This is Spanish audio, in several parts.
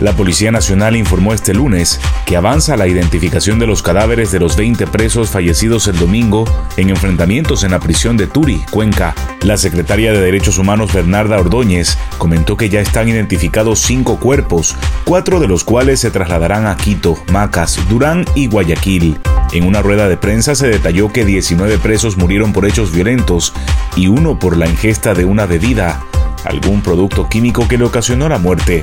La Policía Nacional informó este lunes que avanza la identificación de los cadáveres de los 20 presos fallecidos el domingo en enfrentamientos en la prisión de Turi, Cuenca. La secretaria de Derechos Humanos Bernarda Ordóñez comentó que ya están identificados cinco cuerpos, cuatro de los cuales se trasladarán a Quito, Macas, Durán y Guayaquil. En una rueda de prensa se detalló que 19 presos murieron por hechos violentos y uno por la ingesta de una bebida, algún producto químico que le ocasionó la muerte.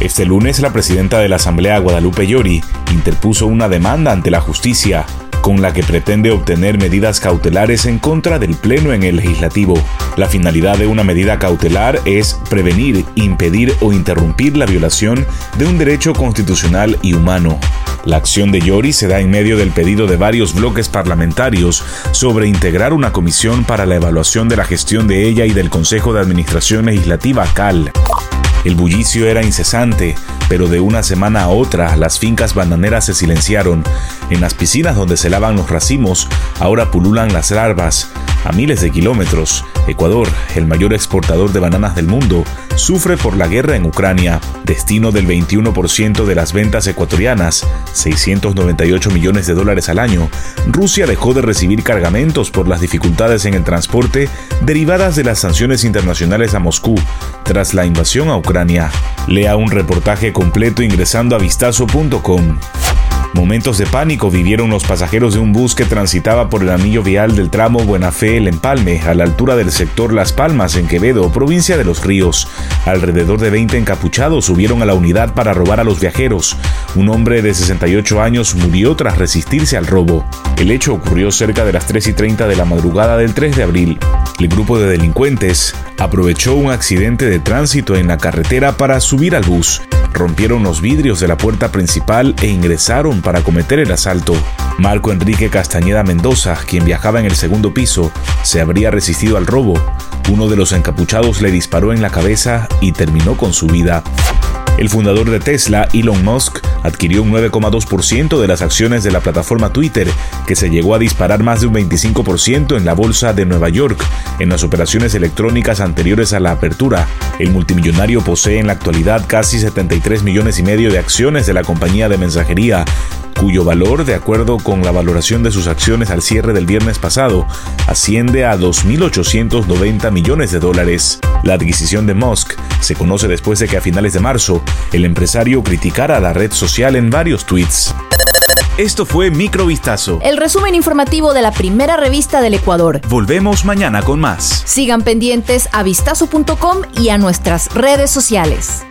Este lunes la presidenta de la Asamblea Guadalupe Llori interpuso una demanda ante la justicia con la que pretende obtener medidas cautelares en contra del Pleno en el legislativo. La finalidad de una medida cautelar es prevenir, impedir o interrumpir la violación de un derecho constitucional y humano. La acción de Llori se da en medio del pedido de varios bloques parlamentarios sobre integrar una comisión para la evaluación de la gestión de ella y del Consejo de Administración Legislativa CAL. El bullicio era incesante, pero de una semana a otra las fincas bananeras se silenciaron. En las piscinas donde se lavan los racimos, ahora pululan las larvas. A miles de kilómetros, Ecuador, el mayor exportador de bananas del mundo, sufre por la guerra en Ucrania, destino del 21% de las ventas ecuatorianas, 698 millones de dólares al año. Rusia dejó de recibir cargamentos por las dificultades en el transporte derivadas de las sanciones internacionales a Moscú tras la invasión a Ucrania. Lea un reportaje completo ingresando a vistazo.com. Momentos de pánico vivieron los pasajeros de un bus que transitaba por el anillo vial del tramo Buena Fe El Empalme, a la altura del sector Las Palmas, en Quevedo, provincia de Los Ríos. Alrededor de 20 encapuchados subieron a la unidad para robar a los viajeros. Un hombre de 68 años murió tras resistirse al robo. El hecho ocurrió cerca de las 3 y 30 de la madrugada del 3 de abril. El grupo de delincuentes aprovechó un accidente de tránsito en la carretera para subir al bus rompieron los vidrios de la puerta principal e ingresaron para cometer el asalto. Marco Enrique Castañeda Mendoza, quien viajaba en el segundo piso, se habría resistido al robo. Uno de los encapuchados le disparó en la cabeza y terminó con su vida. El fundador de Tesla, Elon Musk, adquirió un 9,2% de las acciones de la plataforma Twitter, que se llegó a disparar más de un 25% en la bolsa de Nueva York en las operaciones electrónicas anteriores a la apertura. El multimillonario posee en la actualidad casi 73 millones y medio de acciones de la compañía de mensajería, cuyo valor, de acuerdo con la valoración de sus acciones al cierre del viernes pasado, asciende a 2.890 millones de dólares. La adquisición de Musk se conoce después de que a finales de marzo el empresario criticara a la red social en varios tweets. Esto fue Microvistazo. El resumen informativo de la primera revista del Ecuador. Volvemos mañana con más. Sigan pendientes a vistazo.com y a nuestras redes sociales.